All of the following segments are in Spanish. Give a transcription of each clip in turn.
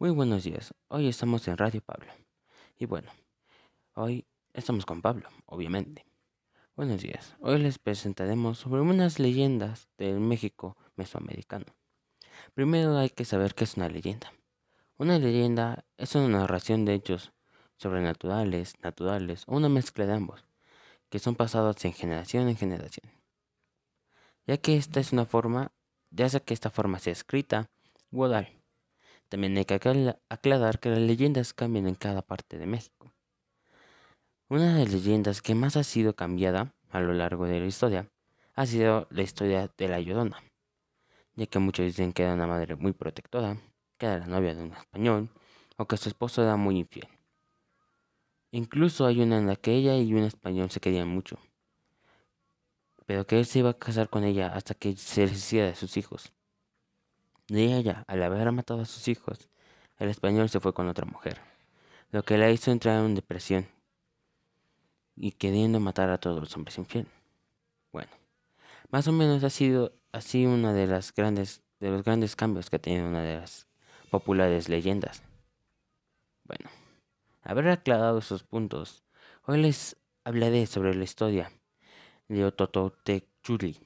Muy buenos días. Hoy estamos en Radio Pablo. Y bueno, hoy estamos con Pablo, obviamente. Buenos días. Hoy les presentaremos sobre unas leyendas del México mesoamericano. Primero hay que saber qué es una leyenda. Una leyenda es una narración de hechos sobrenaturales, naturales o una mezcla de ambos, que son pasados en generación en generación. Ya que esta es una forma, ya sea que esta forma sea escrita también hay que aclarar que las leyendas cambian en cada parte de México. Una de las leyendas que más ha sido cambiada a lo largo de la historia ha sido la historia de la Llorona, ya que muchos dicen que era una madre muy protectora, que era la novia de un español, o que su esposo era muy infiel. Incluso hay una en la que ella y un español se querían mucho, pero que él se iba a casar con ella hasta que se deshiciera de sus hijos. De ella, al haber matado a sus hijos, el español se fue con otra mujer, lo que la hizo entrar en depresión y queriendo matar a todos los hombres infieles. Bueno, más o menos ha sido así una de las grandes de los grandes cambios que ha tenido una de las populares leyendas. Bueno, haber aclarado esos puntos, hoy les hablaré sobre la historia de Otototechuli.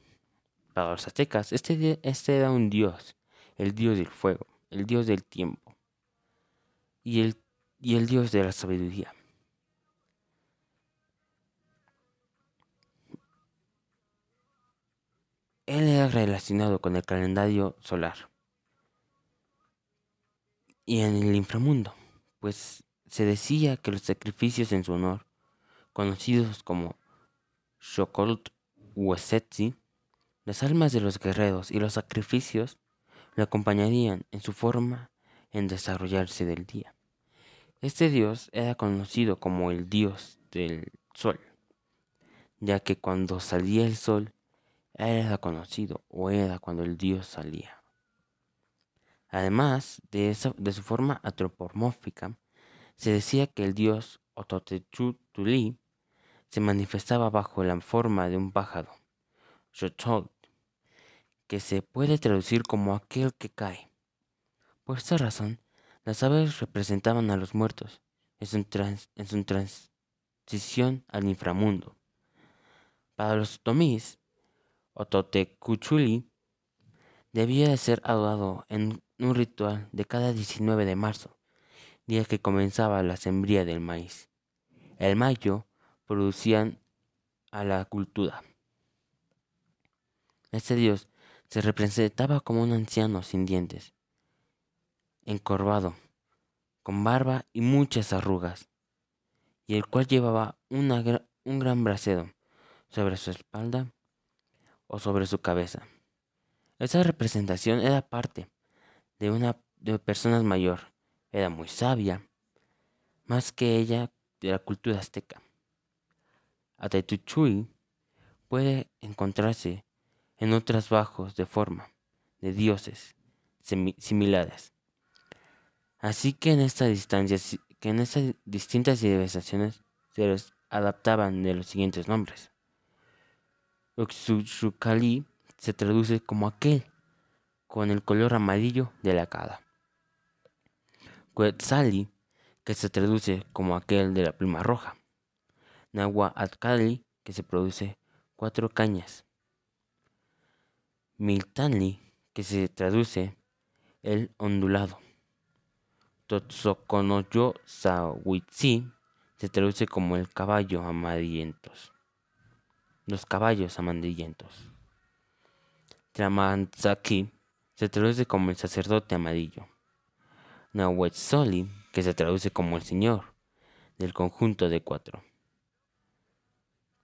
Para los aztecas, este, este era un dios el dios del fuego, el dios del tiempo y el, y el dios de la sabiduría. Él era relacionado con el calendario solar y en el inframundo, pues se decía que los sacrificios en su honor, conocidos como Shokolt Uesetzi, las almas de los guerreros y los sacrificios le acompañarían en su forma en desarrollarse del día. Este dios era conocido como el dios del sol, ya que cuando salía el sol era conocido o era cuando el dios salía. Además de, de su forma antropomórfica, se decía que el dios Ototechutuli se manifestaba bajo la forma de un pájaro, que se puede traducir como aquel que cae. Por esta razón, las aves representaban a los muertos en su, transición al inframundo. Para los tomís, Ototecuchuli debía de ser adorado en un ritual de cada 19 de marzo, día que comenzaba la sembría del maíz. El mayo producían a la cultura. Este dios se representaba como un anciano sin dientes, encorvado, con barba y muchas arrugas, y el cual llevaba un gran brasero sobre su espalda o sobre su cabeza. Esa representación era parte de una de personas mayor, era muy sabia, más que ella de la cultura azteca. Atetuchui puede encontrarse en otras bajos de forma de dioses similares. Así que en esta distancia, que en estas distintas civilizaciones se les adaptaban de los siguientes nombres. Uxuchukali se traduce como aquel con el color amarillo de la cara. Quetzali, que se traduce como aquel de la pluma roja. Nahuatl, que se produce cuatro cañas. Miltanli, que se traduce el ondulado. Totsokonoyo Sawitsi se traduce como el caballo amarillentos. Los caballos amarillentos. Tramanzaki se traduce como el sacerdote amarillo. Nahuetzoli, que se traduce como el señor del conjunto de cuatro.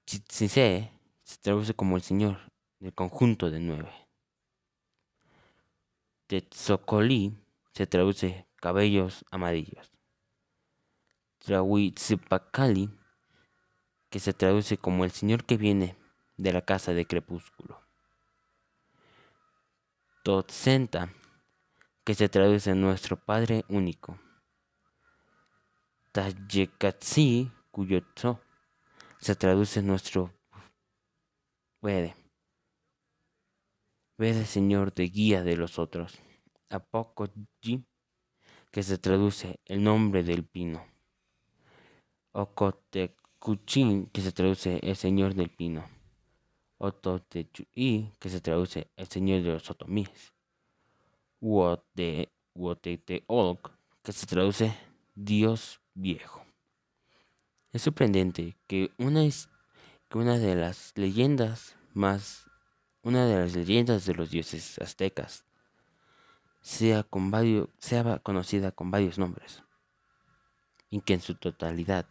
Chitzise se traduce como el señor del conjunto de nueve. Tetzocoli se traduce cabellos amarillos. Trahuitzipacali, que se traduce como el señor que viene de la casa de crepúsculo. Totsenta, que se traduce nuestro Padre único. Tayekatsi, cuyo se traduce nuestro puede. Vede, Señor, de guía de los otros. Apocoji que se traduce el nombre del pino. Ocotecuchín, que se traduce el señor del pino. Ototechuí, que se traduce el señor de los otomíes. Uoteteolk, que se traduce Dios viejo. Es sorprendente que una de las leyendas más una de las leyendas de los dioses aztecas sea, con sea conocida con varios nombres y que en su totalidad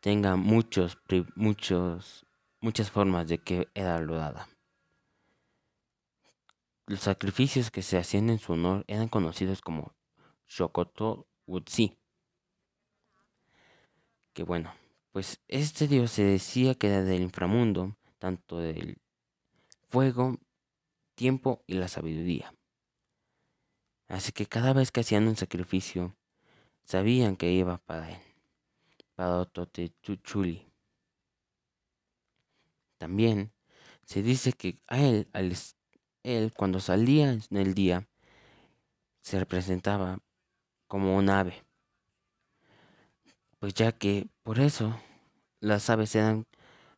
tenga muchos, muchos, muchas formas de que era lodada. Los sacrificios que se hacían en su honor eran conocidos como Shokoto Utsi. Que bueno, pues este dios se decía que era del inframundo, tanto del fuego, tiempo y la sabiduría. Así que cada vez que hacían un sacrificio, sabían que iba para él, para Ototechuchuli. También se dice que a él, él, cuando salía en el día, se representaba como un ave. Pues ya que por eso las aves eran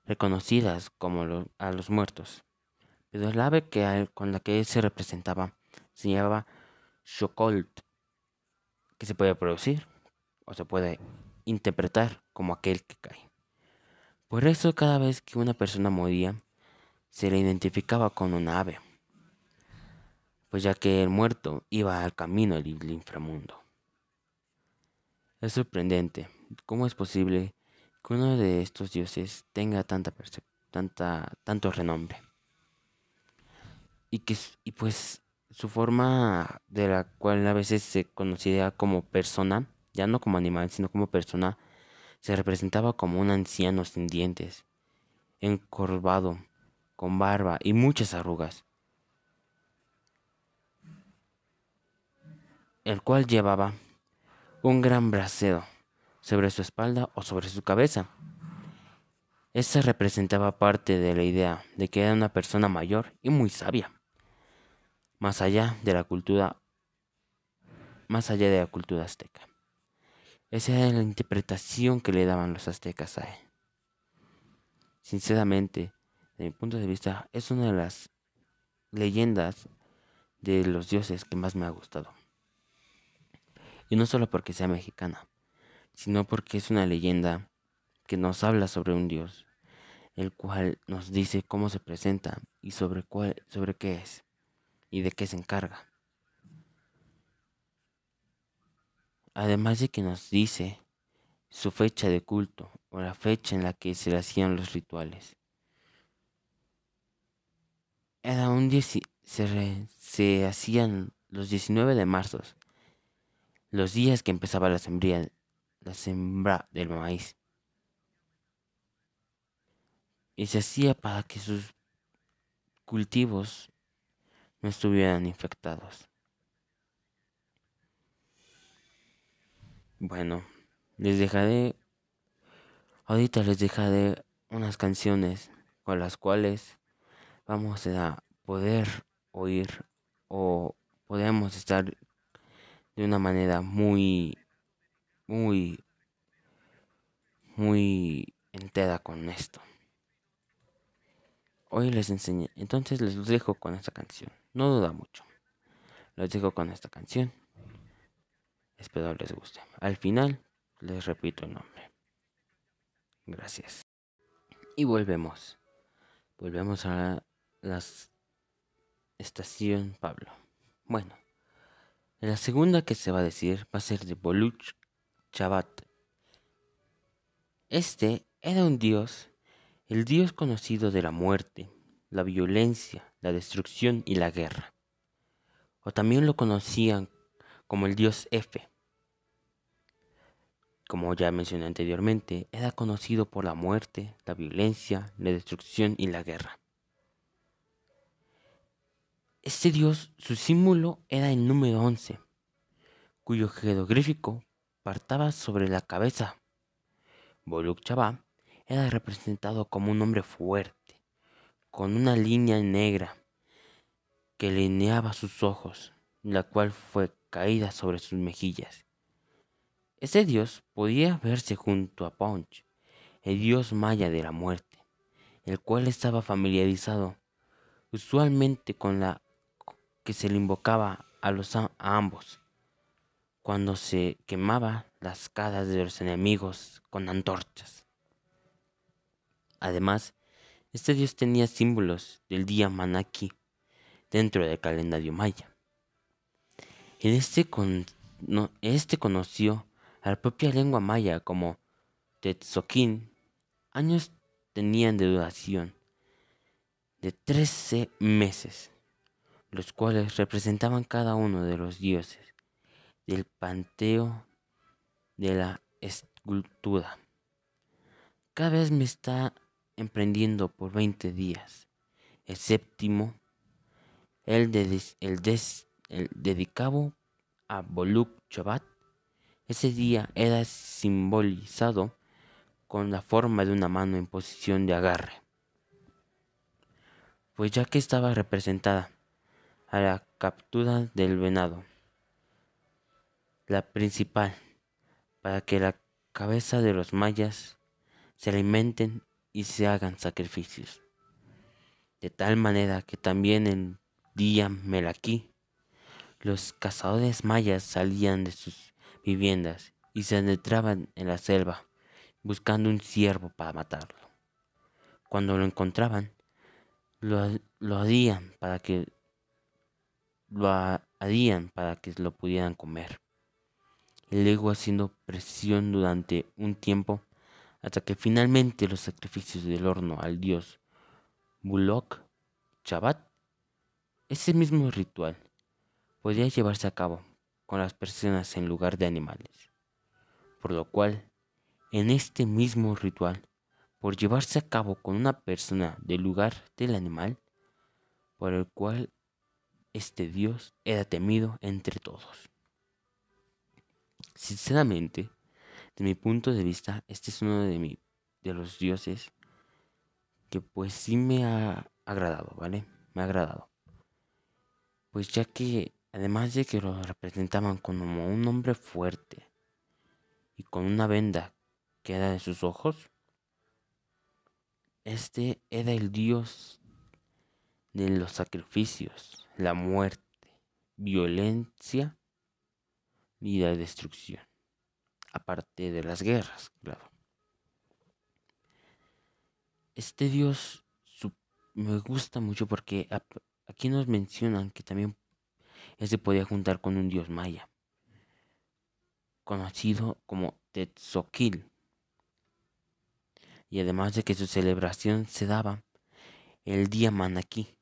reconocidas como a los muertos. Pero el ave que con la que él se representaba se llamaba Shokolt, que se puede producir o se puede interpretar como aquel que cae. Por eso cada vez que una persona moría, se le identificaba con un ave, pues ya que el muerto iba al camino del inframundo. Es sorprendente cómo es posible que uno de estos dioses tenga tanta, tanta tanto renombre y que y pues su forma de la cual a veces se conocía como persona, ya no como animal, sino como persona, se representaba como un anciano sin dientes, encorvado, con barba y muchas arrugas, el cual llevaba un gran brasero sobre su espalda o sobre su cabeza. Esta representaba parte de la idea de que era una persona mayor y muy sabia más allá de la cultura más allá de la cultura azteca. Esa era la interpretación que le daban los aztecas a él. Sinceramente, de mi punto de vista, es una de las leyendas de los dioses que más me ha gustado. Y no solo porque sea mexicana, sino porque es una leyenda que nos habla sobre un dios, el cual nos dice cómo se presenta y sobre, cuál, sobre qué es y de qué se encarga. Además de que nos dice su fecha de culto o la fecha en la que se le hacían los rituales. Era un se, se hacían los 19 de marzo, los días que empezaba la sembría, la sembra del maíz. Y se hacía para que sus cultivos no estuvieran infectados. Bueno, les dejaré, ahorita les dejaré unas canciones con las cuales vamos a poder oír o podemos estar de una manera muy, muy, muy entera con esto. Hoy les enseñé, entonces les dejo con esta canción. No duda mucho. Los dejo con esta canción. Espero les guste. Al final les repito el nombre. Gracias. Y volvemos. Volvemos a la estación Pablo. Bueno, la segunda que se va a decir va a ser de Boluch Chabat. Este era un dios, el dios conocido de la muerte, la violencia, la destrucción y la guerra. O también lo conocían como el dios F. Como ya mencioné anteriormente, era conocido por la muerte, la violencia, la destrucción y la guerra. Este dios, su símbolo era el número 11, cuyo jeroglífico partaba sobre la cabeza. Chaba era representado como un hombre fuerte con una línea negra que lineaba sus ojos, la cual fue caída sobre sus mejillas. Este dios podía verse junto a Punch, el dios maya de la muerte, el cual estaba familiarizado usualmente con la que se le invocaba a, los, a ambos cuando se quemaba las caras de los enemigos con antorchas. Además, este dios tenía símbolos del día Manaki dentro del calendario maya. En este, este conoció a la propia lengua maya como Tetzoquín. Años tenían de duración de 13 meses, los cuales representaban cada uno de los dioses del panteo de la escultura. Cada vez me está emprendiendo por 20 días. El séptimo, el, de, el, dedicado a Boluk Chabat, ese día era simbolizado con la forma de una mano en posición de agarre, pues ya que estaba representada a la captura del venado, la principal, para que la cabeza de los mayas se alimenten y se hagan sacrificios. De tal manera que también el día Melaquí, los cazadores mayas salían de sus viviendas y se adentraban en la selva buscando un ciervo para matarlo. Cuando lo encontraban, lo, lo harían para que lo harían para que lo pudieran comer. Luego haciendo presión durante un tiempo hasta que finalmente los sacrificios del horno al dios Bulok Chabat, ese mismo ritual podía llevarse a cabo con las personas en lugar de animales, por lo cual en este mismo ritual, por llevarse a cabo con una persona del lugar del animal, por el cual este dios era temido entre todos. Sinceramente, de mi punto de vista, este es uno de, de los dioses que pues sí me ha agradado, ¿vale? Me ha agradado. Pues ya que además de que lo representaban como un hombre fuerte y con una venda que era de sus ojos, este era el dios de los sacrificios, la muerte, violencia y la destrucción aparte de las guerras, claro. Este dios me gusta mucho porque aquí nos mencionan que también se podía juntar con un dios maya, conocido como Tetzoquil. Y además de que su celebración se daba el día Manaquí,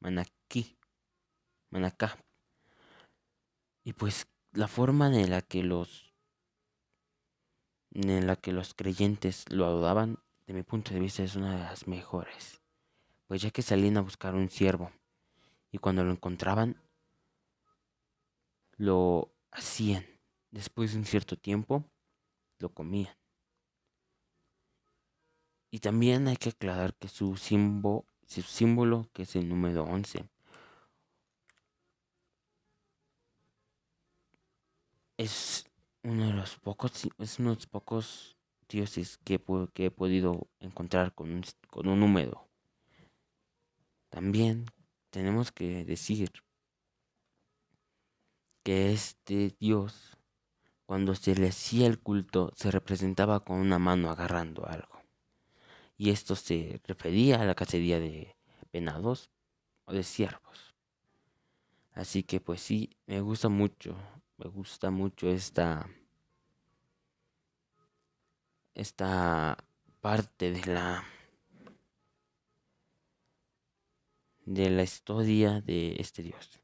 Manaquí, Manacá. Y pues la forma en la que los en la que los creyentes lo adoraban, de mi punto de vista es una de las mejores, pues ya que salían a buscar un siervo y cuando lo encontraban, lo hacían. Después de un cierto tiempo, lo comían. Y también hay que aclarar que su símbolo, su símbolo que es el número 11, es uno de los pocos, es uno de los pocos dioses que, que he podido encontrar con un, con un número. También tenemos que decir que este dios, cuando se le hacía el culto, se representaba con una mano agarrando algo. Y esto se refería a la cacería de venados o de ciervos. Así que pues sí, me gusta mucho me gusta mucho esta esta parte de la de la historia de este dios.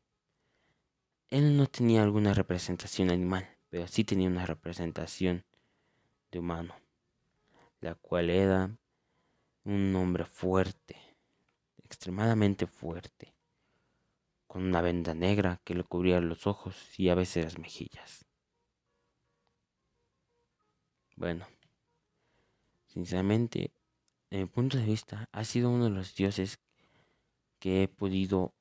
Él no tenía alguna representación animal, pero sí tenía una representación de humano, la cual era un hombre fuerte, extremadamente fuerte, con una venda negra que le cubría los ojos y a veces las mejillas. Bueno, sinceramente, desde mi punto de vista, ha sido uno de los dioses que he podido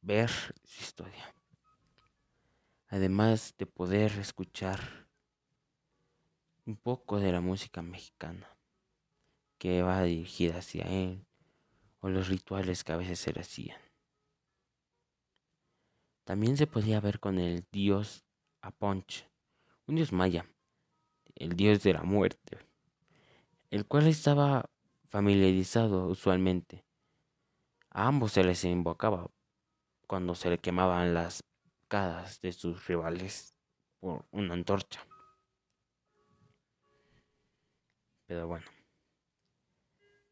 ver su historia. además de poder escuchar un poco de la música mexicana que va dirigida hacia él o los rituales que a veces se le hacían. También se podía ver con el dios Aponch, un dios maya, el dios de la muerte, el cual estaba familiarizado usualmente. A ambos se les invocaba cuando se le quemaban las cadas de sus rivales por una antorcha. Pero bueno,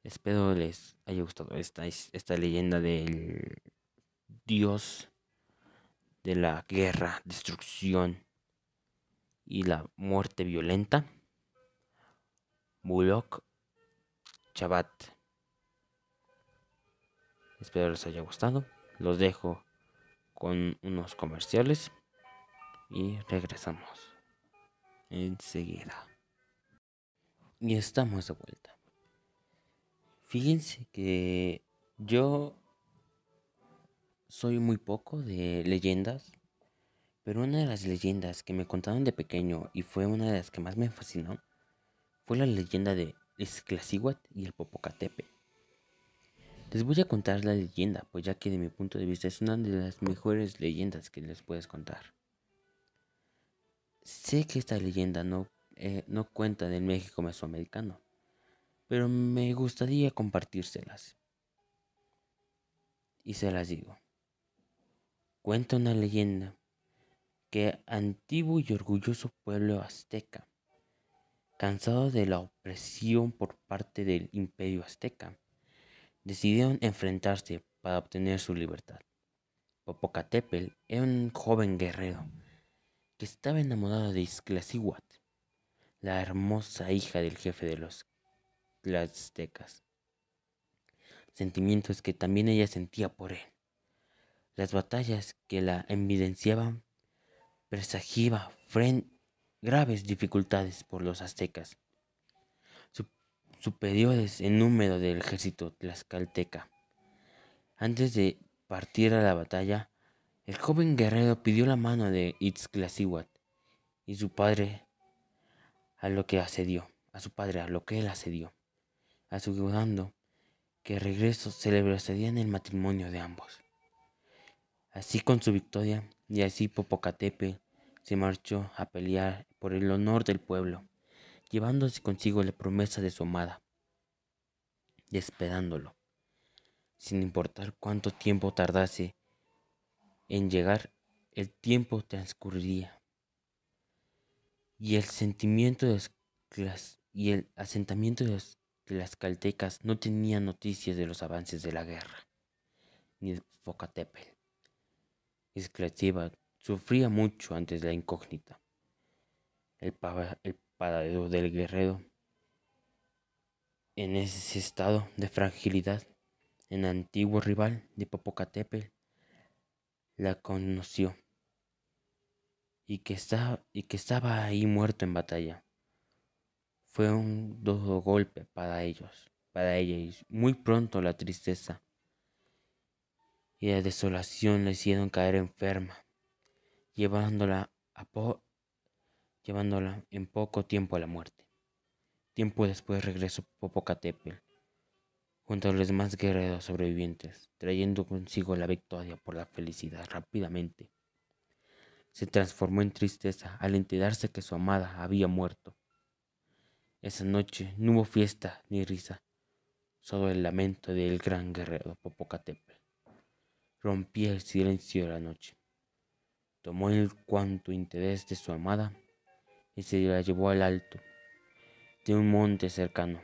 espero les haya gustado esta, esta leyenda del dios de la guerra, destrucción y la muerte violenta. Bullock Chabat. Espero les haya gustado. Los dejo con unos comerciales y regresamos enseguida. Y estamos de vuelta. Fíjense que yo soy muy poco de leyendas, pero una de las leyendas que me contaron de pequeño y fue una de las que más me fascinó fue la leyenda de Esclacihuat y el Popocatepe. Les voy a contar la leyenda, pues ya que de mi punto de vista es una de las mejores leyendas que les puedes contar. Sé que esta leyenda no, eh, no cuenta del México mesoamericano, pero me gustaría compartírselas. Y se las digo. Cuenta una leyenda que antiguo y orgulloso pueblo azteca, cansado de la opresión por parte del imperio azteca, decidieron enfrentarse para obtener su libertad. Popocatépetl era un joven guerrero que estaba enamorado de Izclacihuat, la hermosa hija del jefe de los aztecas. Sentimientos que también ella sentía por él. Las batallas que la evidenciaban presagiaba graves dificultades por los aztecas, superiores en número del ejército tlaxcalteca. Antes de partir a la batalla, el joven guerrero pidió la mano de Itzclacihuat y su padre a lo que accedió, a su padre a lo que él accedió, asegurando que regreso celebrarían el matrimonio de ambos. Así con su victoria, y así Popocatepe se marchó a pelear por el honor del pueblo, llevándose consigo la promesa de su amada, y esperándolo, sin importar cuánto tiempo tardase en llegar, el tiempo transcurriría, y el sentimiento de las, y el asentamiento de, las caltecas no tenía noticias de los avances de la guerra, ni de Popocatépetl. Esclavitud sufría mucho antes de la incógnita. El, el paradero del guerrero en ese estado de fragilidad, el antiguo rival de Popocatépetl la conoció y que, y que estaba ahí muerto en batalla. Fue un duro golpe para ellos, para ella, y muy pronto la tristeza y la desolación la hicieron caer enferma, llevándola, a llevándola en poco tiempo a la muerte. Tiempo después regresó Popocatépetl junto a los demás guerreros sobrevivientes, trayendo consigo la victoria por la felicidad rápidamente. Se transformó en tristeza al enterarse que su amada había muerto. Esa noche no hubo fiesta ni risa, solo el lamento del gran guerrero Popocatépetl rompía el silencio de la noche. Tomó el cuanto interés de su amada y se la llevó al alto de un monte cercano.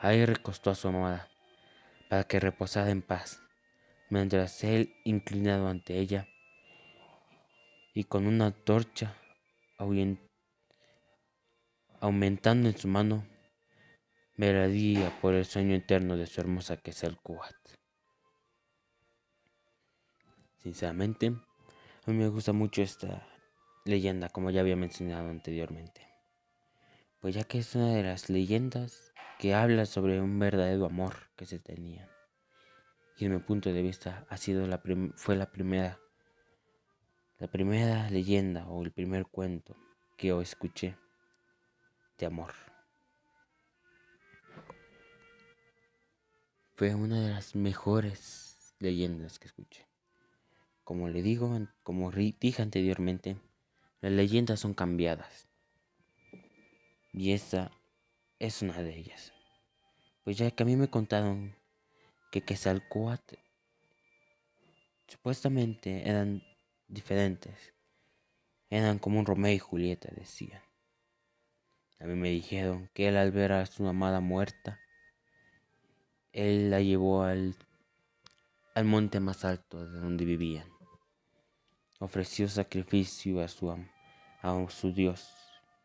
Ahí recostó a su amada para que reposara en paz, mientras él, inclinado ante ella y con una torcha aumentando en su mano, veradía por el sueño eterno de su hermosa Quetzalcóatl. Sinceramente, a mí me gusta mucho esta leyenda, como ya había mencionado anteriormente. Pues ya que es una de las leyendas que habla sobre un verdadero amor que se tenía. Y en mi punto de vista ha sido la fue la primera La primera leyenda o el primer cuento que yo escuché de amor. Fue una de las mejores leyendas que escuché. Como le digo, como dije anteriormente, las leyendas son cambiadas. Y esta es una de ellas. Pues ya que a mí me contaron que Quetzalcoatl supuestamente eran diferentes. Eran como un Romeo y Julieta, decían. A mí me dijeron que él al ver a su amada muerta, él la llevó al, al monte más alto de donde vivían. Ofreció sacrificio a su, a su Dios,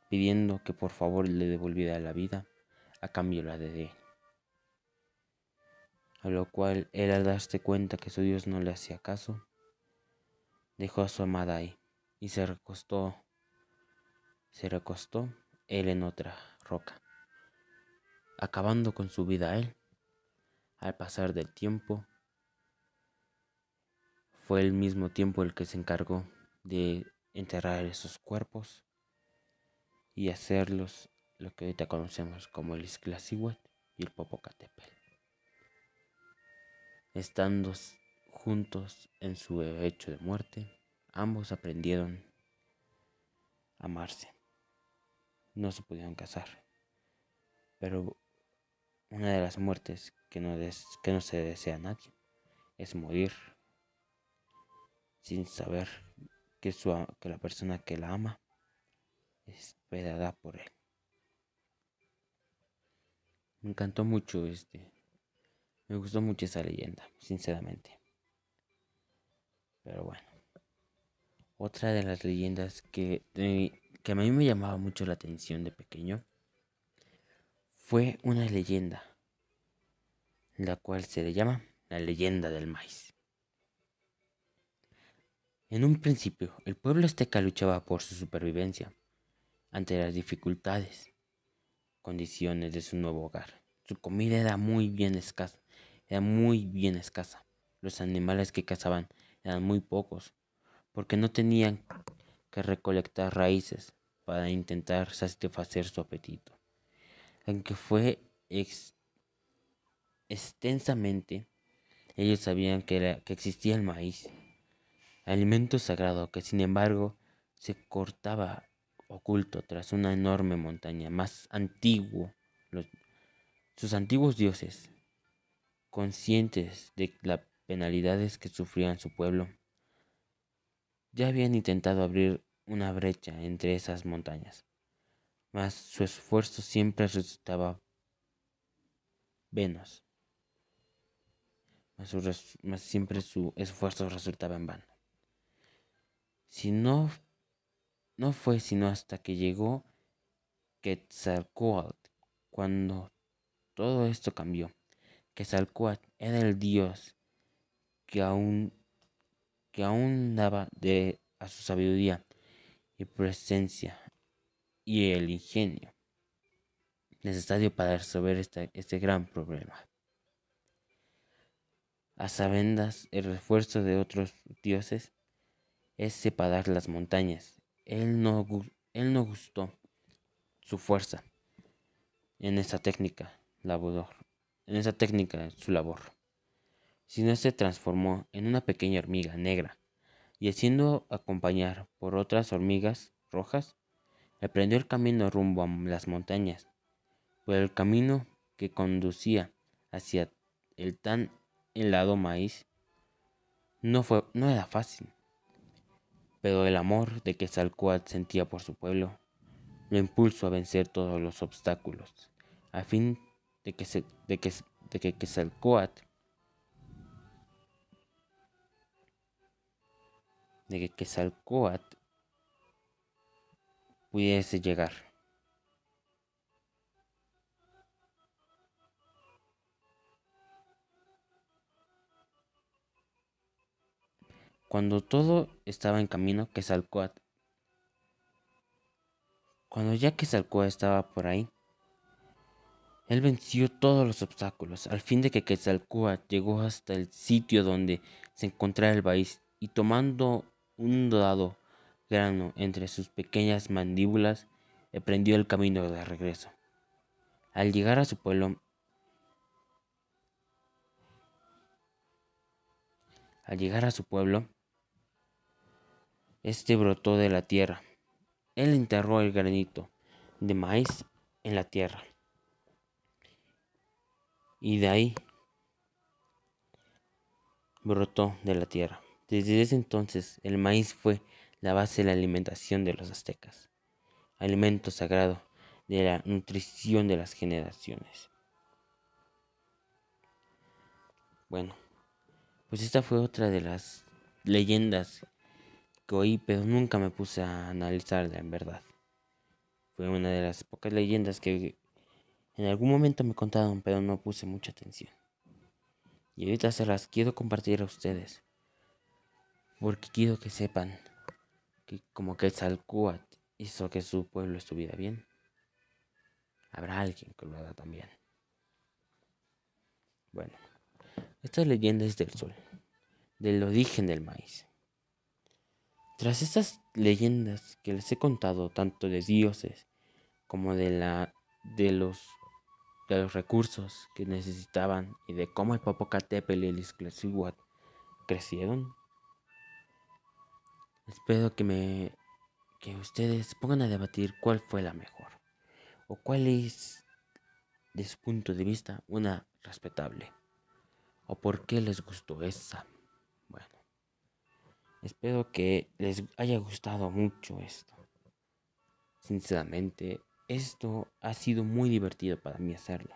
pidiendo que por favor le devolviera la vida a cambio la de él. A lo cual él al darse cuenta que su Dios no le hacía caso, dejó a su amada ahí y se recostó, se recostó él en otra roca, acabando con su vida él. Al pasar del tiempo, fue el mismo tiempo el que se encargó de enterrar esos cuerpos y hacerlos lo que ahorita conocemos como el Izclacihuat y el Popocatépetl. Estando juntos en su hecho de muerte, ambos aprendieron a amarse. No se pudieron casar, pero una de las muertes que no, que no se desea a nadie es morir sin saber que, su, que la persona que la ama esperará por él. Me encantó mucho este me gustó mucho esa leyenda, sinceramente. Pero bueno. Otra de las leyendas que, que a mí me llamaba mucho la atención de pequeño fue una leyenda, la cual se le llama la leyenda del maíz. En un principio, el pueblo azteca luchaba por su supervivencia ante las dificultades, condiciones de su nuevo hogar. Su comida era muy bien escasa era muy bien escasa. Los animales que cazaban eran muy pocos, porque no tenían que recolectar raíces para intentar satisfacer su apetito. Aunque fue extensamente, ellos sabían que, existía el maíz, alimento sagrado que sin embargo se cortaba oculto tras una enorme montaña más antiguo. sus antiguos dioses conscientes de las penalidades que sufrían su pueblo, ya habían intentado abrir una brecha entre esas montañas, mas su esfuerzo siempre resultaba venos, mas, siempre su esfuerzo resultaba en vano. Si no, no fue sino hasta que llegó Quetzalcoatl cuando todo esto cambió que Salcuat era el dios que aún, que aún daba de, a su sabiduría y presencia y el ingenio necesario para resolver este gran problema. A sabendas, el refuerzo de otros dioses es separar las montañas. Él no, él no gustó su fuerza en esa técnica labrador en esa técnica su labor, sino se transformó en una pequeña hormiga negra y haciendo acompañar por otras hormigas rojas, emprendió el camino rumbo a las montañas, por el camino que conducía hacia el tan helado maíz. No, fue, no era fácil, pero el amor de que Salcoat sentía por su pueblo lo impulsó a vencer todos los obstáculos, a fin de que, se, de que, de que de que Quetzalcoatl pudiese llegar. Cuando todo estaba en camino, Quetzalcoatl, cuando ya Quetzalcoatl estaba por ahí, él venció todos los obstáculos, al fin de que Quetzalcóatl llegó hasta el sitio donde se encontraba el país y tomando un dado grano entre sus pequeñas mandíbulas, emprendió el camino de regreso. Al llegar a su pueblo, al llegar a su pueblo, este brotó de la tierra. Él enterró el granito de maíz en la tierra. Y de ahí brotó de la tierra. Desde ese entonces el maíz fue la base de la alimentación de los aztecas, alimento sagrado de la nutrición de las generaciones. Bueno, pues esta fue otra de las leyendas que oí, pero nunca me puse a analizarla en verdad. Fue una de las pocas leyendas que en algún momento me contaron, pero no puse mucha atención. Y ahorita se las quiero compartir a ustedes. Porque quiero que sepan que como que Salcuat hizo que su pueblo estuviera bien. Habrá alguien que lo haga también. Bueno, esta leyenda es del sol, del origen del maíz. Tras estas leyendas que les he contado tanto de dioses como de la de los de los recursos que necesitaban y de cómo el Popocatépetl y el Iztaccíhuatl crecieron. Espero que me que ustedes pongan a debatir cuál fue la mejor o cuál es de su punto de vista una respetable o por qué les gustó esa. Bueno, espero que les haya gustado mucho esto. Sinceramente, esto ha sido muy divertido para mí hacerlo.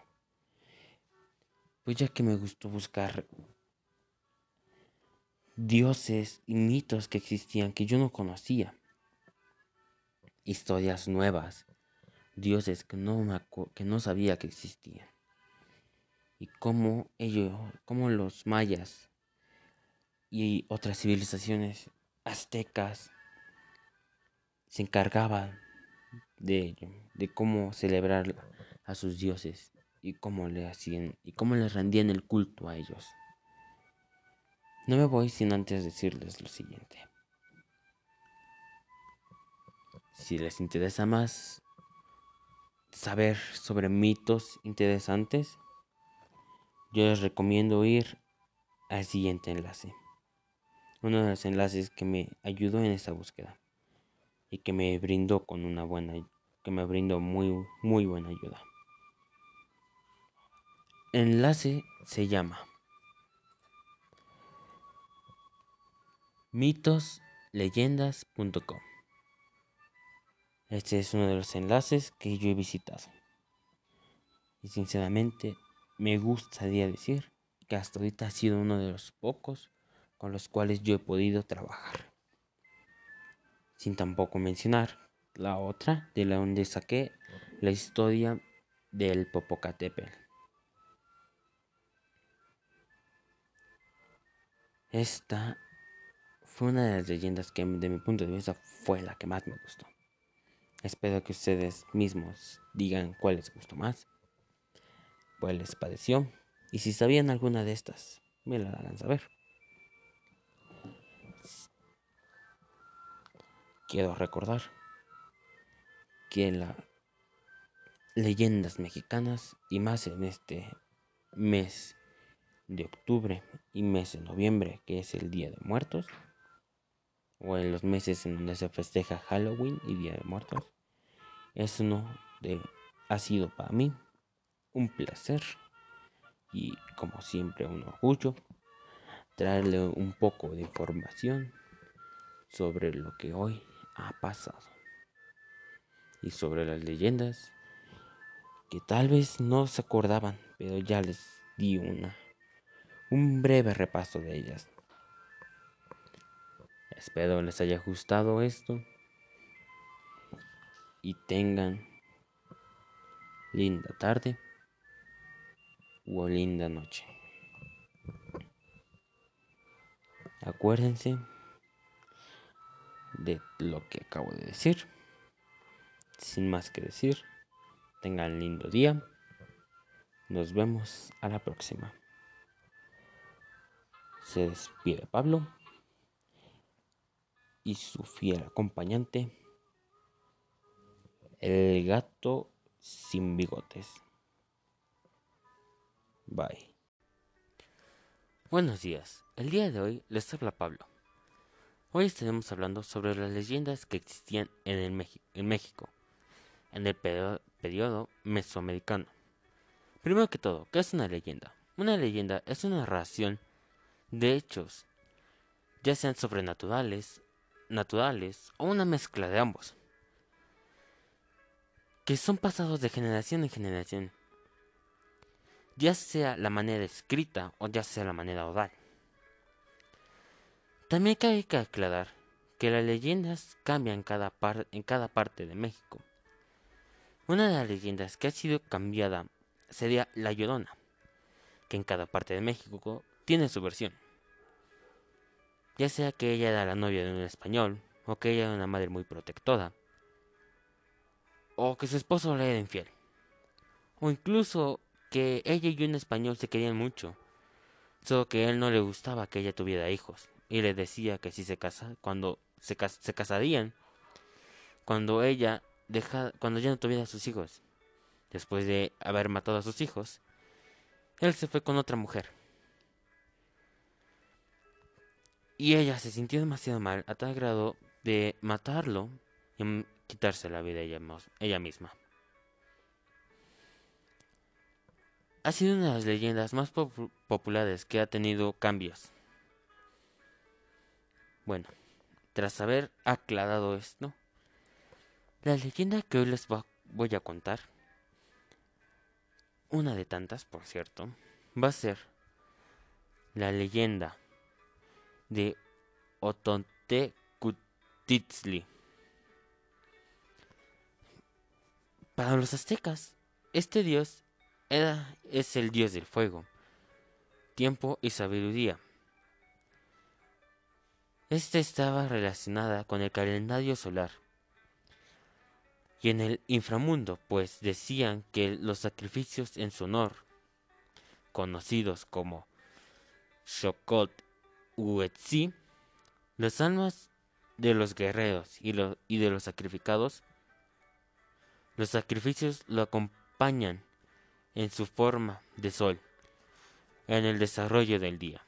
Pues ya que me gustó buscar dioses y mitos que existían que yo no conocía. Historias nuevas, dioses que no, que no sabía que existían. Y cómo ellos, cómo los mayas y otras civilizaciones aztecas se encargaban de ello, de cómo celebrar a sus dioses y cómo le hacían y cómo les rendían el culto a ellos. No me voy sin antes decirles lo siguiente. Si les interesa más saber sobre mitos interesantes, yo les recomiendo ir al siguiente enlace. Uno de los enlaces que me ayudó en esta búsqueda y que me brindó con una buena que me brindó muy muy buena ayuda. Enlace se llama mitosleyendas.com. Este es uno de los enlaces que yo he visitado. Y sinceramente me gustaría decir que hasta ahorita ha sido uno de los pocos con los cuales yo he podido trabajar sin tampoco mencionar la otra de la donde saqué la historia del Popocatépetl. Esta fue una de las leyendas que de mi punto de vista fue la que más me gustó. Espero que ustedes mismos digan cuál les gustó más, cuál les pareció y si sabían alguna de estas, me la hagan saber. quiero recordar que las leyendas mexicanas y más en este mes de octubre y mes de noviembre que es el Día de Muertos o en los meses en donde se festeja Halloween y Día de Muertos es uno ha sido para mí un placer y como siempre un orgullo traerle un poco de información sobre lo que hoy ha pasado. Y sobre las leyendas que tal vez no se acordaban, pero ya les di una un breve repaso de ellas. Espero les haya gustado esto y tengan linda tarde o linda noche. Acuérdense de lo que acabo de decir. Sin más que decir, tengan lindo día. Nos vemos a la próxima. Se despide Pablo. Y su fiel acompañante, el gato sin bigotes. Bye. Buenos días. El día de hoy les habla Pablo. Hoy estaremos hablando sobre las leyendas que existían en, el México, en el periodo mesoamericano. Primero que todo, ¿qué es una leyenda? Una leyenda es una narración de hechos, ya sean sobrenaturales, naturales o una mezcla de ambos, que son pasados de generación en generación, ya sea la manera escrita o ya sea la manera oral. También hay que aclarar que las leyendas cambian cada en cada parte de México. Una de las leyendas que ha sido cambiada sería La Llorona, que en cada parte de México tiene su versión. Ya sea que ella era la novia de un español, o que ella era una madre muy protectora, o que su esposo le era infiel, o incluso que ella y un español se querían mucho, solo que él no le gustaba que ella tuviera hijos, y le decía que si se casa, cuando se, se casarían, cuando ella deja, cuando ya no tuviera sus hijos, después de haber matado a sus hijos, él se fue con otra mujer. Y ella se sintió demasiado mal a tal grado de matarlo y quitarse la vida ella, ella misma. Ha sido una de las leyendas más populares que ha tenido cambios. Bueno, tras haber aclarado esto, la leyenda que hoy les voy a contar una de tantas, por cierto, va a ser la leyenda de Otontecutitzli. Para los aztecas, este dios era, es el dios del fuego, tiempo y sabiduría. Esta estaba relacionada con el calendario solar y en el inframundo, pues decían que los sacrificios en su honor, conocidos como Shokot Uetzi, las almas de los guerreros y, y de los sacrificados, los sacrificios lo acompañan en su forma de sol, en el desarrollo del día.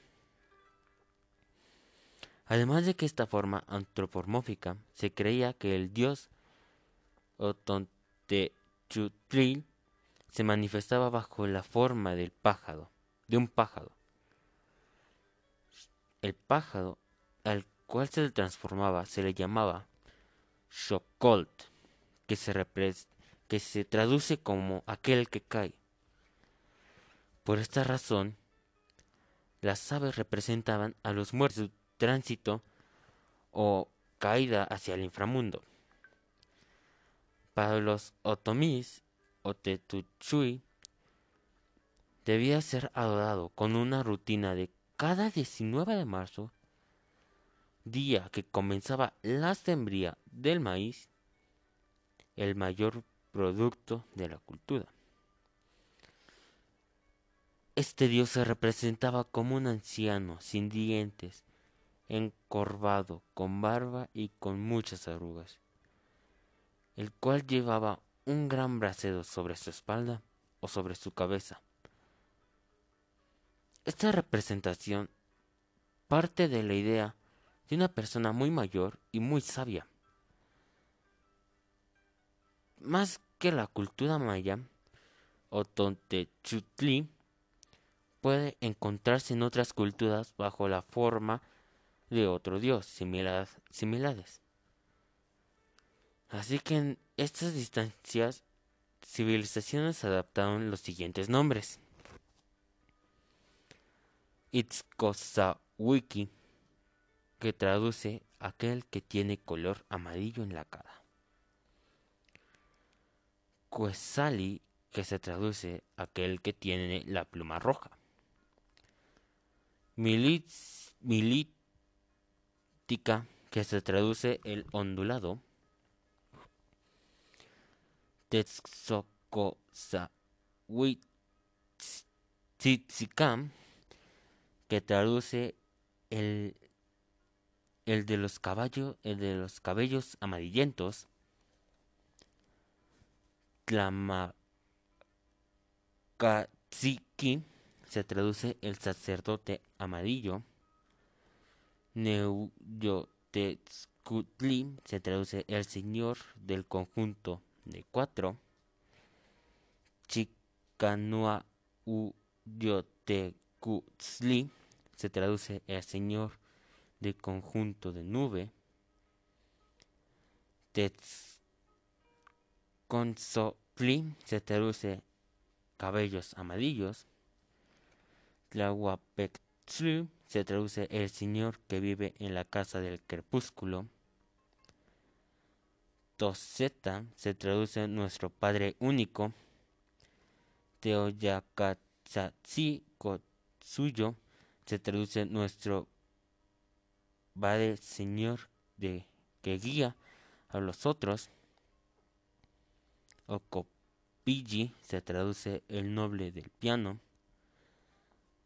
Además de que esta forma antropomórfica se creía que el dios Otontechutlil se manifestaba bajo la forma del pájaro, de un pájaro. El pájaro al cual se le transformaba se le llamaba Shokolt, que se, que se traduce como aquel que cae. Por esta razón, las aves representaban a los muertos de tránsito o caída hacia el inframundo. Para los otomís o tetuchui debía ser adorado con una rutina de cada 19 de marzo, día que comenzaba la sembría del maíz, el mayor producto de la cultura. Este dios se representaba como un anciano sin dientes, encorvado, con barba y con muchas arrugas el cual llevaba un gran brasero sobre su espalda o sobre su cabeza. Esta representación parte de la idea de una persona muy mayor y muy sabia. Más que la cultura maya, o Tontechutli puede encontrarse en otras culturas bajo la forma de otro dios similares. Así que en estas distancias, civilizaciones adaptaron los siguientes nombres. Itzkosawiki, que traduce aquel que tiene color amarillo en la cara. Kuesali, que se traduce aquel que tiene la pluma roja. milítica, que se traduce el ondulado. Tzitzikam, que traduce el, el de los caballos, el de los cabellos amarillentos, Tlamakatziki se traduce el sacerdote amarillo, Neuyotezcutli se traduce el señor del conjunto de cuatro, Chicanua Uyotecutzli se traduce el señor del conjunto de nube, Tetzconzotli se traduce cabellos amarillos, Tlahuapectzli se traduce el señor que vive en la casa del crepúsculo, Toseta se traduce nuestro Padre único, Teoyakatzatzi Kotsuyo se traduce nuestro Padre Señor de que guía a los otros. Okopiji se traduce el noble del piano.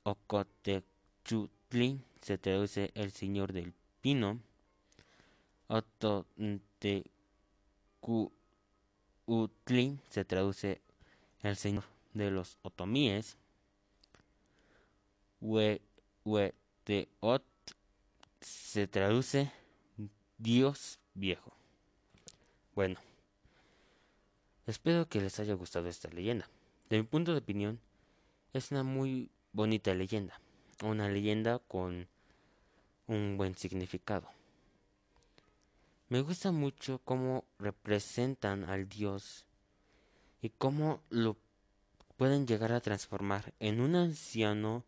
Okotechutli se traduce el señor del pino. Otontekuutli se traduce el señor de los otomíes. Se traduce Dios viejo. Bueno, espero que les haya gustado esta leyenda. De mi punto de opinión, es una muy bonita leyenda. Una leyenda con un buen significado. Me gusta mucho cómo representan al Dios y cómo lo pueden llegar a transformar en un anciano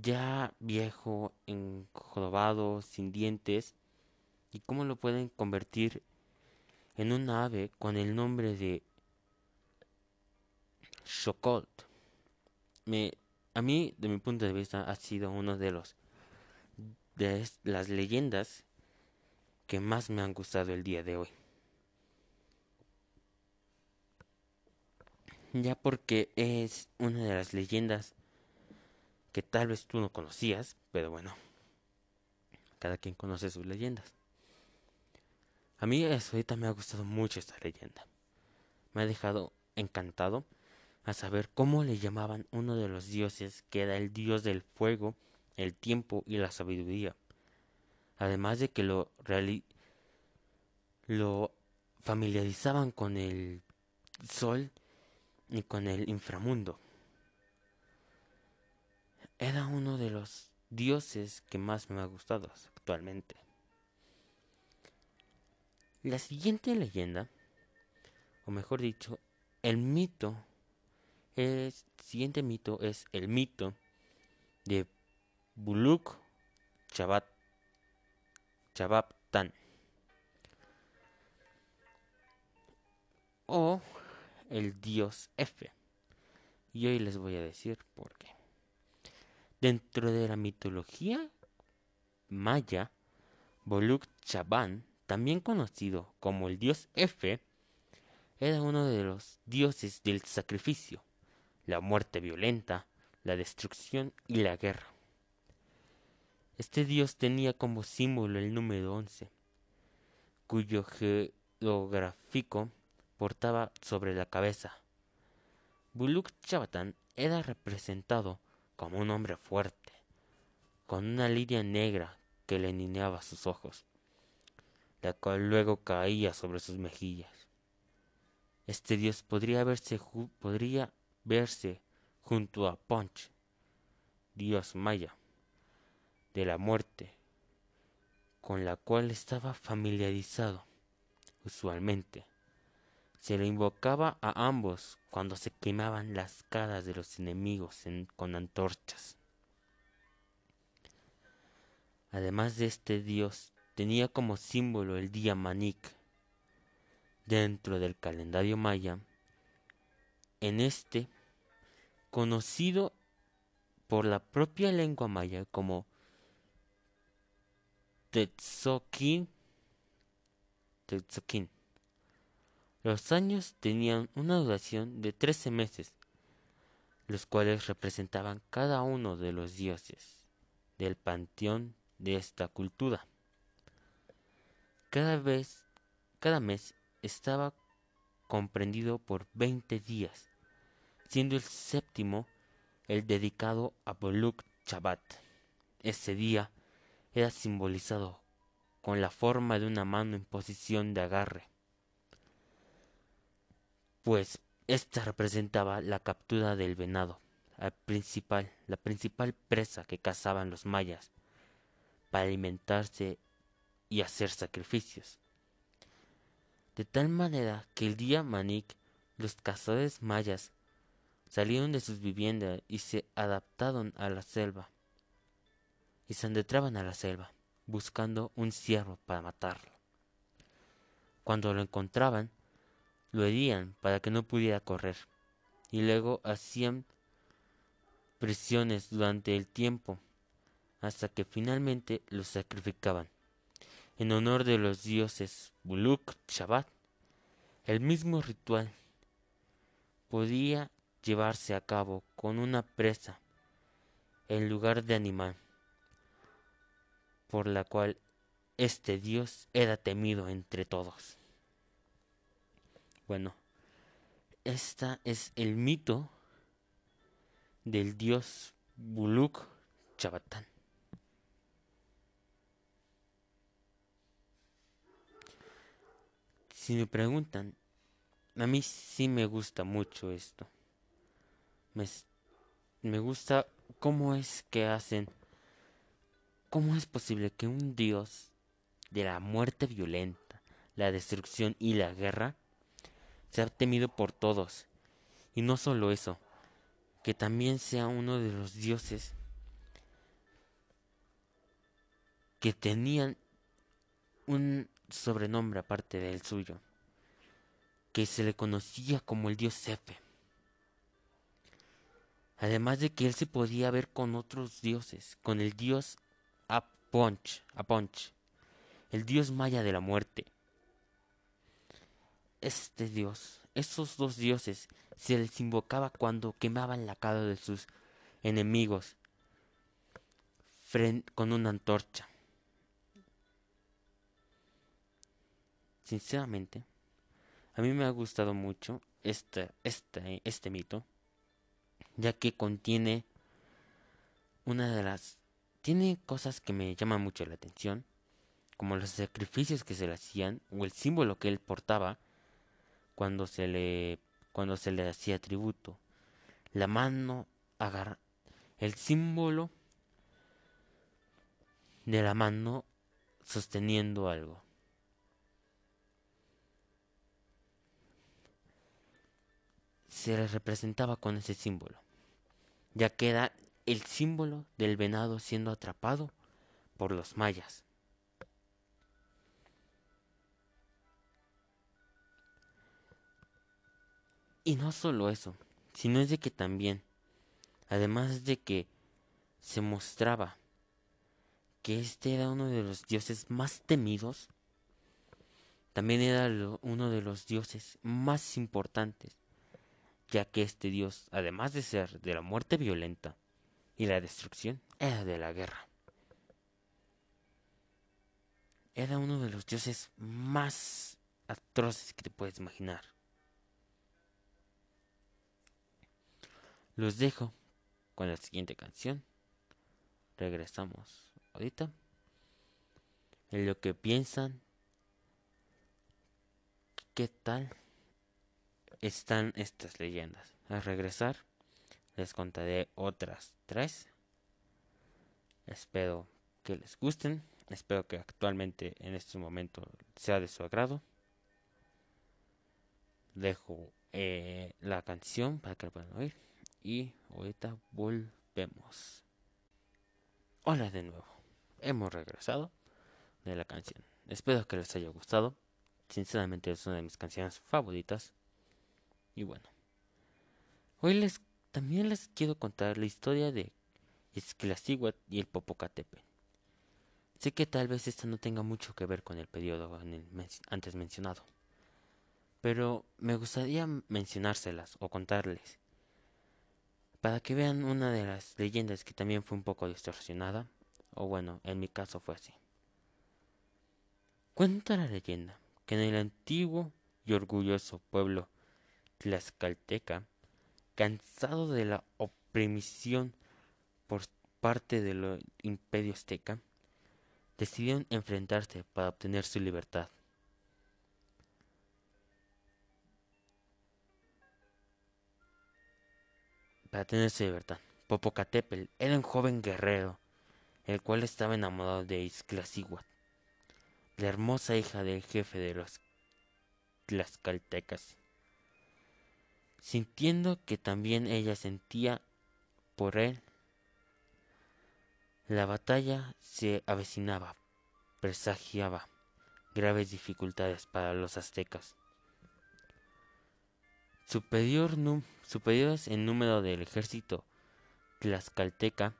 ya viejo, enjodobado, sin dientes, y cómo lo pueden convertir en un ave con el nombre de Shokolt. Me, a mí, de mi punto de vista, ha sido uno de los de las leyendas que más me han gustado el día de hoy. Ya porque es una de las leyendas que tal vez tú no conocías, pero bueno, cada quien conoce sus leyendas. A mí ahorita me ha gustado mucho esta leyenda. Me ha dejado encantado a saber cómo le llamaban uno de los dioses que era el dios del fuego, el tiempo y la sabiduría. Además de que lo, lo familiarizaban con el sol y con el inframundo era uno de los dioses que más me ha gustado actualmente. La siguiente leyenda, o mejor dicho, el mito, el siguiente mito es el mito de Buluk Chabat, Chabaptan. O el dios F. Y hoy les voy a decir por qué. Dentro de la mitología maya, Boluk Chaban, también conocido como el dios F, era uno de los dioses del sacrificio, la muerte violenta, la destrucción y la guerra. Este dios tenía como símbolo el número 11, cuyo geográfico portaba sobre la cabeza. Buluk Chabatan era representado como un hombre fuerte, con una línea negra que le niñaba sus ojos, la cual luego caía sobre sus mejillas. Este dios podría verse, podría verse junto a Punch, dios maya de la muerte, con la cual estaba familiarizado usualmente. Se le invocaba a ambos cuando se quemaban las caras de los enemigos con antorchas. Además de este dios, tenía como símbolo el día Manik. Dentro del calendario maya, en este, conocido por la propia lengua maya como Tetzokin, Tetzokin los años tenían una duración de trece meses, los cuales representaban cada uno de los dioses del panteón de esta cultura. cada vez, cada mes estaba comprendido por 20 días, siendo el séptimo el dedicado a Boluk Shabbat. Ese día era simbolizado con la forma de una mano en posición de agarre, pues esta representaba la captura del venado, principal, la principal presa que cazaban los mayas para alimentarse y hacer sacrificios. De tal manera que el día Manik los cazadores mayas salieron de sus viviendas y se adaptaron a la selva y se adentraban a la selva buscando un ciervo para matarlo. Cuando lo encontraban, lo herían para que no pudiera correr, y luego hacían prisiones durante el tiempo, hasta que finalmente lo sacrificaban. En honor de los dioses Buluk Shabbat, el mismo ritual podía llevarse a cabo con una presa en lugar de animal por la cual este Dios era temido entre todos. Bueno, esta es el mito del dios Buluk Chabatán. Si me preguntan, a mí sí me gusta mucho esto. Me, me gusta cómo es que hacen ¿Cómo es posible que un Dios de la muerte violenta, la destrucción y la guerra sea temido por todos? Y no solo eso, que también sea uno de los dioses que tenían un sobrenombre aparte del suyo, que se le conocía como el dios Sefe. Además de que él se podía ver con otros dioses, con el dios Aponch, Aponch, el dios maya de la muerte. Este dios, esos dos dioses, se les invocaba cuando quemaban la cara de sus enemigos con una antorcha. Sinceramente, a mí me ha gustado mucho este, este, este mito, ya que contiene una de las tiene cosas que me llaman mucho la atención, como los sacrificios que se le hacían o el símbolo que él portaba cuando se le cuando se le hacía tributo. La mano agarra el símbolo de la mano sosteniendo algo. Se le representaba con ese símbolo, ya que era el símbolo del venado siendo atrapado por los mayas. Y no solo eso, sino es de que también, además de que se mostraba que este era uno de los dioses más temidos, también era uno de los dioses más importantes, ya que este dios, además de ser de la muerte violenta, y la destrucción era de la guerra. Era uno de los dioses más atroces que te puedes imaginar. Los dejo con la siguiente canción. Regresamos ahorita. En lo que piensan, qué tal están estas leyendas. A regresar les contaré otras tres. Espero que les gusten. Espero que actualmente en este momento sea de su agrado. Dejo eh, la canción para que la puedan oír. Y ahorita volvemos. Hola de nuevo. Hemos regresado de la canción. Espero que les haya gustado. Sinceramente es una de mis canciones favoritas. Y bueno. Hoy les también les quiero contar la historia de Esclacihuat y el Popocatépetl. Sé que tal vez esta no tenga mucho que ver con el periodo antes mencionado, pero me gustaría mencionárselas o contarles para que vean una de las leyendas que también fue un poco distorsionada, o bueno, en mi caso fue así. Cuenta la leyenda que en el antiguo y orgulloso pueblo tlaxcalteca, cansado de la opresión por parte del imperio azteca, decidieron enfrentarse para obtener su libertad. Para tener su libertad, Popocatépetl era un joven guerrero, el cual estaba enamorado de Izclassíhuatl, la hermosa hija del jefe de los tlaxcaltecas. Sintiendo que también ella sentía por él, la batalla se avecinaba, presagiaba graves dificultades para los aztecas. Superior superiores en número del ejército tlaxcalteca,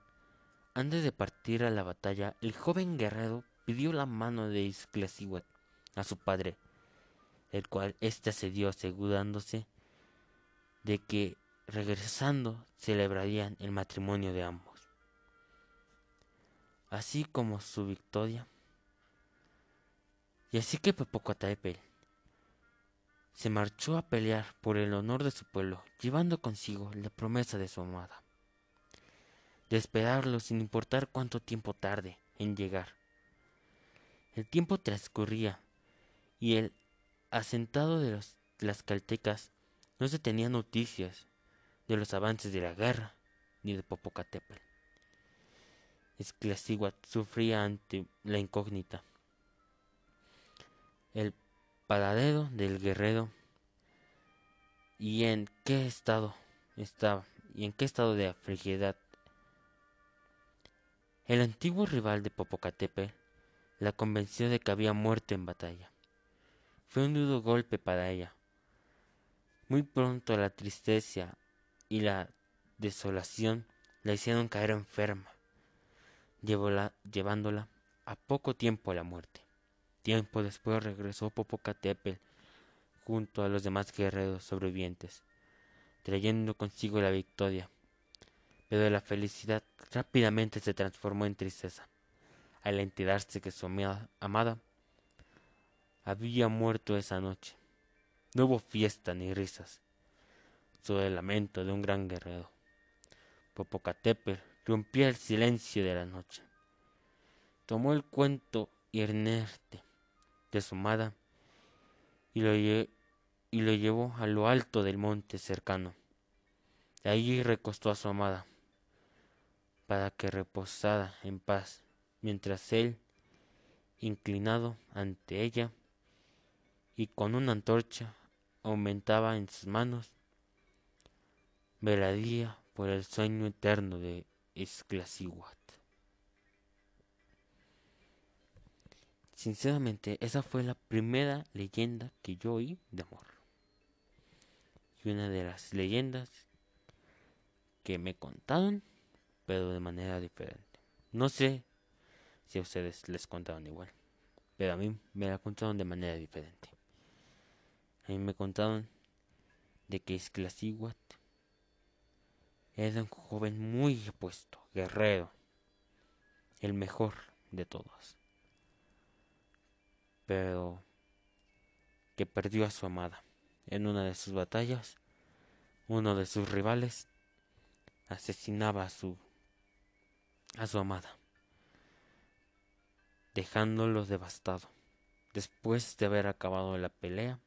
antes de partir a la batalla, el joven guerrero pidió la mano de Izclassíhuatl a su padre, el cual éste accedió asegurándose de que regresando celebrarían el matrimonio de ambos así como su victoria. Y así que Popocatépetl se marchó a pelear por el honor de su pueblo, llevando consigo la promesa de su amada, de esperarlo sin importar cuánto tiempo tarde en llegar. El tiempo transcurría y el asentado de los tlaxcaltecas no se tenía noticias de los avances de la guerra ni de Popocatépetl. Esclassíhuatl sufría ante la incógnita. El paradero del guerrero y en qué estado estaba y en qué estado de afligidad. El antiguo rival de Popocatépetl la convenció de que había muerto en batalla. Fue un duro golpe para ella. Muy pronto la tristeza y la desolación la hicieron caer enferma llevándola a poco tiempo a la muerte. Tiempo después regresó Popocatépetl junto a los demás guerreros sobrevivientes, trayendo consigo la victoria. Pero la felicidad rápidamente se transformó en tristeza, al enterarse que su amada había muerto esa noche. No hubo fiesta ni risas, solo el lamento de un gran guerrero. Popocatépetl rompía el silencio de la noche. Tomó el cuento inerte de su amada y lo, y lo llevó a lo alto del monte cercano. Allí recostó a su amada para que reposara en paz, mientras él, inclinado ante ella y con una antorcha, aumentaba en sus manos, velaría por el sueño eterno de Esclacihuat. Sinceramente, esa fue la primera leyenda que yo oí de amor. Y una de las leyendas que me contaron, pero de manera diferente. No sé si a ustedes les contaron igual, pero a mí me la contaron de manera diferente. A mí me contaron de que Esclacihuat era un joven muy apuesto, guerrero, el mejor de todos. Pero que perdió a su amada. En una de sus batallas, uno de sus rivales asesinaba a su a su amada, dejándolo devastado. Después de haber acabado la pelea,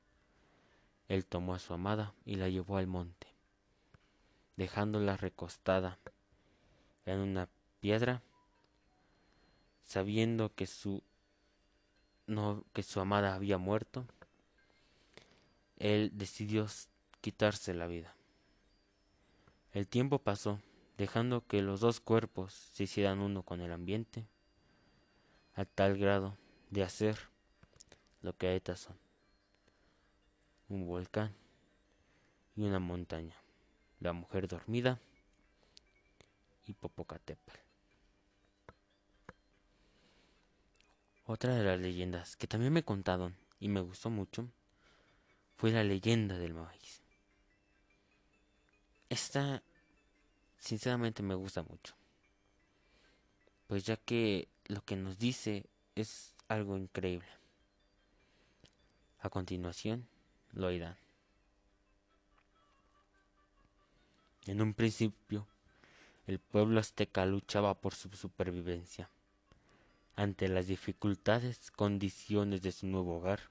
él tomó a su amada y la llevó al monte dejándola recostada en una piedra, sabiendo que su no que su amada había muerto, él decidió quitarse la vida. El tiempo pasó, dejando que los dos cuerpos se hicieran uno con el ambiente, a tal grado de hacer lo que estas son, un volcán y una montaña la mujer dormida y Popocatépetl. Otra de las leyendas que también me contaron y me gustó mucho fue la leyenda del maíz. Esta sinceramente me gusta mucho. Pues ya que lo que nos dice es algo increíble. A continuación, lo oirán. En un principio, el pueblo azteca luchaba por su supervivencia. Ante las dificultades condiciones de su nuevo hogar,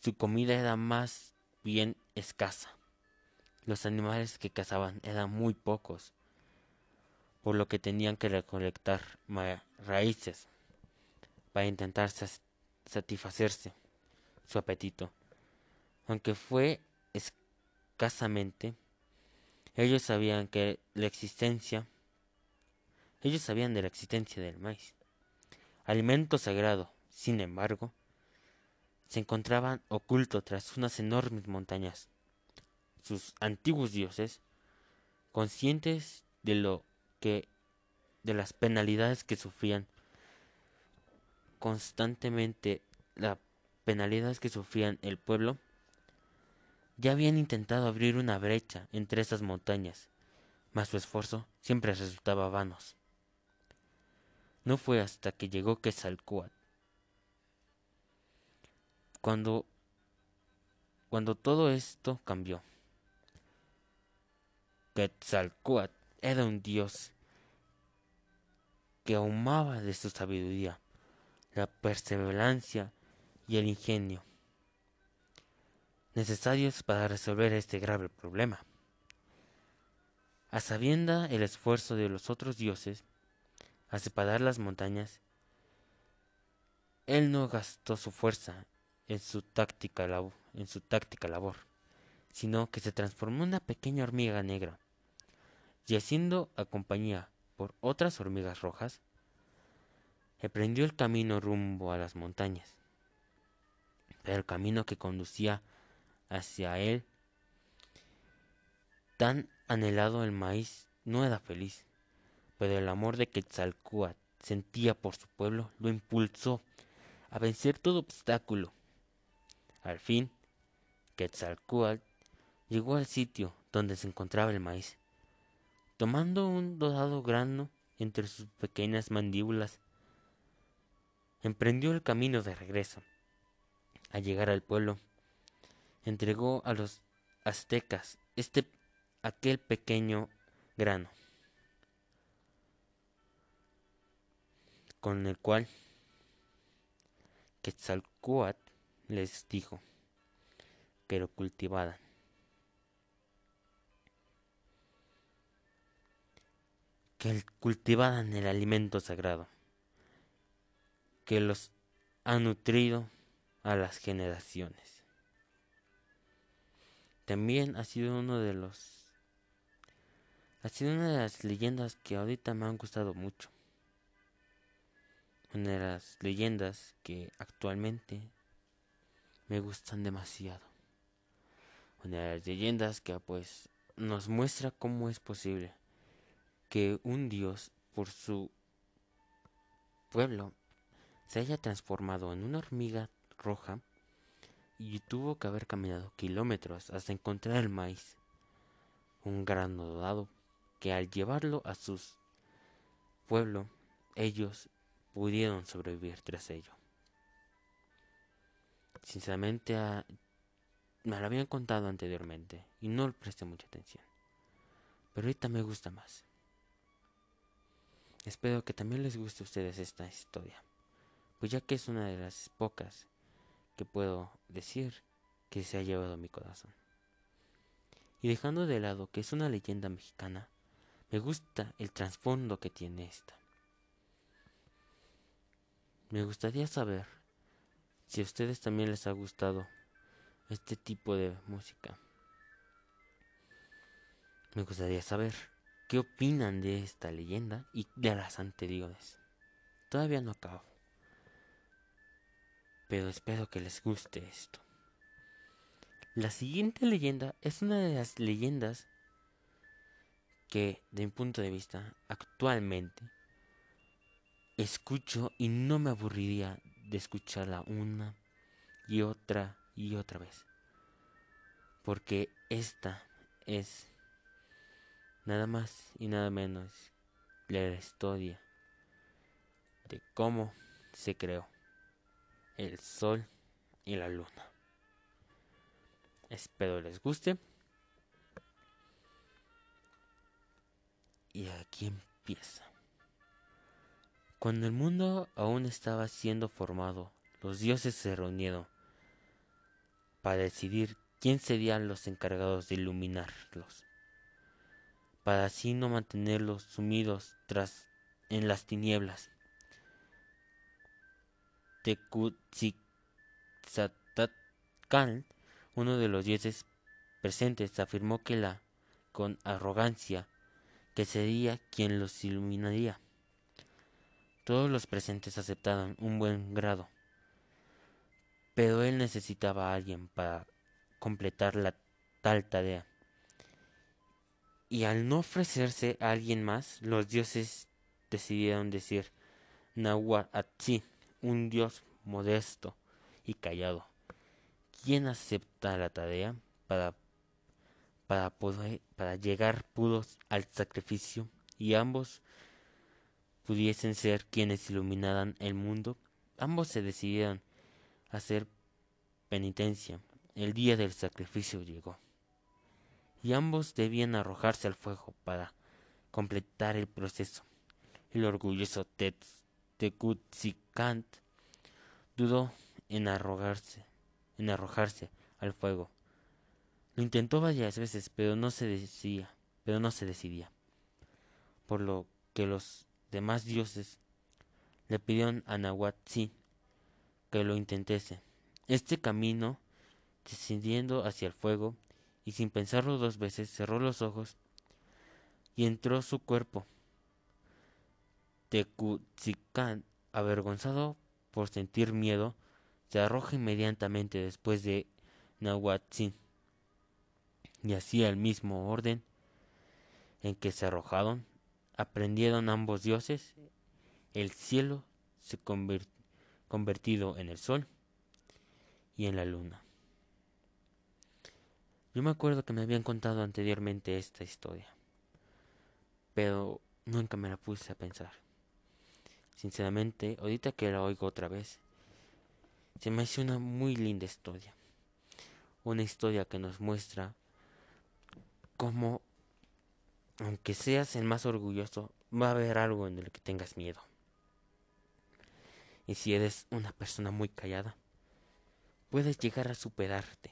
su comida era más bien escasa. Los animales que cazaban eran muy pocos, por lo que tenían que recolectar raíces para intentar satisfacerse su apetito. Aunque fue escasamente, ellos sabían que la existencia, ellos sabían de la existencia del maíz. Alimento sagrado, sin embargo, se encontraban oculto tras unas enormes montañas. Sus antiguos dioses, conscientes de lo que de las penalidades que sufrían constantemente las penalidades que sufrían el pueblo ya habían intentado abrir una brecha entre esas montañas, mas su esfuerzo siempre resultaba vanos. No fue hasta que llegó Quetzalcóatl cuando cuando todo esto cambió. Quetzalcóatl era un dios que ahumaba de su sabiduría, la perseverancia y el ingenio necesarios para resolver este grave problema. A sabienda el esfuerzo de los otros dioses a separar las montañas, él no gastó su fuerza en su táctica, labor, sino que se transformó en una pequeña hormiga negra, y haciendo a compañía por otras hormigas rojas, emprendió el camino rumbo a las montañas. Pero el camino que conducía hacia él. Tan anhelado el maíz no era feliz, pero el amor de Quetzalcóatl sentía por su pueblo lo impulsó a vencer todo obstáculo. Al fin, Quetzalcóatl llegó al sitio donde se encontraba el maíz. Tomando un dorado grano entre sus pequeñas mandíbulas, emprendió el camino de regreso. Al llegar al pueblo, entregó a los aztecas este aquel pequeño grano con el cual Quetzalcoatl les dijo que lo cultivaran. Que cultivaran el alimento sagrado, que los ha nutrido a las generaciones. También ha sido uno de los... Ha sido una de las leyendas que ahorita me han gustado mucho. Una de las leyendas que actualmente me gustan demasiado. Una de las leyendas que pues nos muestra cómo es posible que un dios por su pueblo se haya transformado en una hormiga roja y tuvo que haber caminado kilómetros hasta encontrar el maíz, un grano dorado que al llevarlo a su pueblo ellos pudieron sobrevivir tras ello. Sinceramente ah, me lo habían contado anteriormente y no le presté mucha atención. Pero ahorita me gusta más. Espero que también les guste a ustedes esta historia, pues ya que es una de las pocas que puedo decir que se ha llevado mi corazón. Y dejando de lado que es una leyenda mexicana, me gusta el trasfondo que tiene esta. Me gustaría saber si a ustedes también les ha gustado este tipo de música. Me gustaría saber qué opinan de esta leyenda y de las anteriores. Todavía no acabo pero espero que les guste esto. La siguiente leyenda es una de las leyendas que, de mi punto de vista, actualmente escucho y no me aburriría de escucharla una y otra y otra vez. Porque esta es nada más y nada menos la historia de cómo se creó el sol y la luna. Espero les guste. Y aquí empieza. Cuando el mundo aún estaba siendo formado, los dioses se reunieron para decidir quién serían los encargados de iluminarlos, para así no mantenerlos sumidos tras en las tinieblas. Tekutzitzatatcal, uno de los dioses presentes, afirmó que la con arrogancia que sería quien los iluminaría. Todos los presentes aceptaron un buen grado, pero él necesitaba a alguien para completar la tal tarea. Y al no ofrecerse a alguien más, los dioses decidieron decir Nahuatl, un dios modesto y callado, quien acepta la tarea para para, poder, para llegar puros al sacrificio y ambos pudiesen ser quienes iluminaran el mundo, ambos se decidieron a hacer penitencia. El día del sacrificio llegó. Y ambos debían arrojarse al fuego para completar el proceso. El orgulloso Tekutzikant dudó en arrojarse, en arrojarse al fuego lo intentó varias veces, pero no se decidía, pero no se decidía. Por lo que los demás dioses le pidieron a Nahuatl que lo intentase. Este camino, descendiendo hacia el fuego, y sin pensarlo dos veces, cerró los ojos y entró su cuerpo. Tecutzicán, avergonzado por sentir miedo, se arroja inmediatamente después de Nahuatl y así al mismo orden en que se arrojaron, aprendieron ambos dioses, el cielo se convertido en el sol y en la luna. Yo me acuerdo que me habían contado anteriormente esta historia, pero nunca me la puse a pensar. Sinceramente, ahorita que la oigo otra vez, se me hace una muy linda historia. Una historia que nos muestra como, aunque seas el más orgulloso, va a haber algo en el que tengas miedo. Y si eres una persona muy callada, puedes llegar a superarte.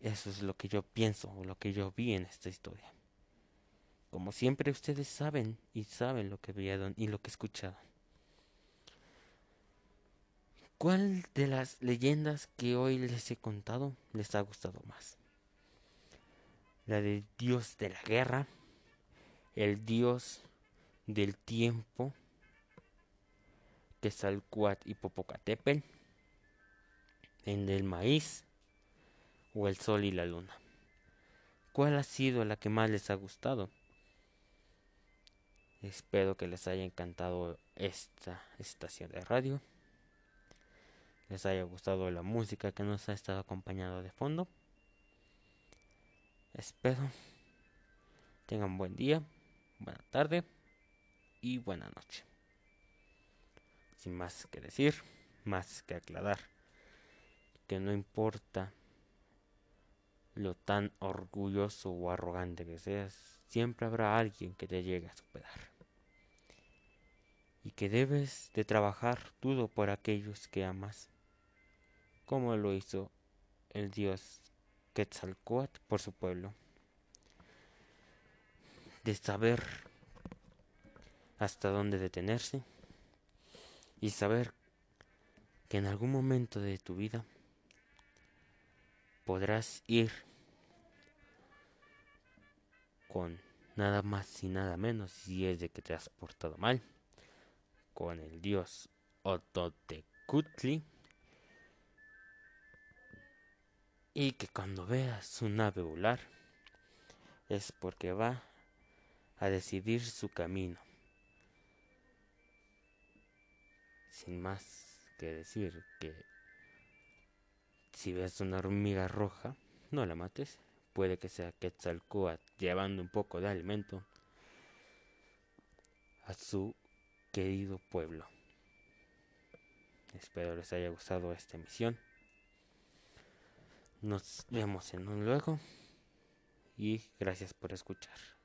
Eso es lo que yo pienso o lo que yo vi en esta historia. Como siempre ustedes saben y saben lo que vieron y lo que escucharon. ¿Cuál de las leyendas que hoy les he contado les ha gustado más? La del dios de la guerra, el dios del tiempo, Quetzalcoatl y Popocatépetl, el del maíz o el sol y la luna. ¿Cuál ha sido la que más les ha gustado? Espero que les haya encantado esta estación de radio. Les haya gustado la música que nos ha estado acompañando de fondo. Espero tengan buen día, buena tarde y buena noche. Sin más que decir, más que aclarar, que no importa lo tan orgulloso o arrogante que seas, siempre habrá alguien que te llegue a superar. Y que debes de trabajar todo por aquellos que amas, como lo hizo el Dios Quetzalcoatl por su pueblo, de saber hasta dónde detenerse y saber que en algún momento de tu vida podrás ir con nada más y nada menos si es de que te has portado mal con el dios Ototecutli y que cuando veas su nave volar es porque va a decidir su camino. Sin más que decir que si ves una hormiga roja, no la mates. Puede que sea Quetzalcoatl llevando un poco de alimento a su querido pueblo. Espero les haya gustado esta emisión. Nos vemos en un luego y gracias por escuchar.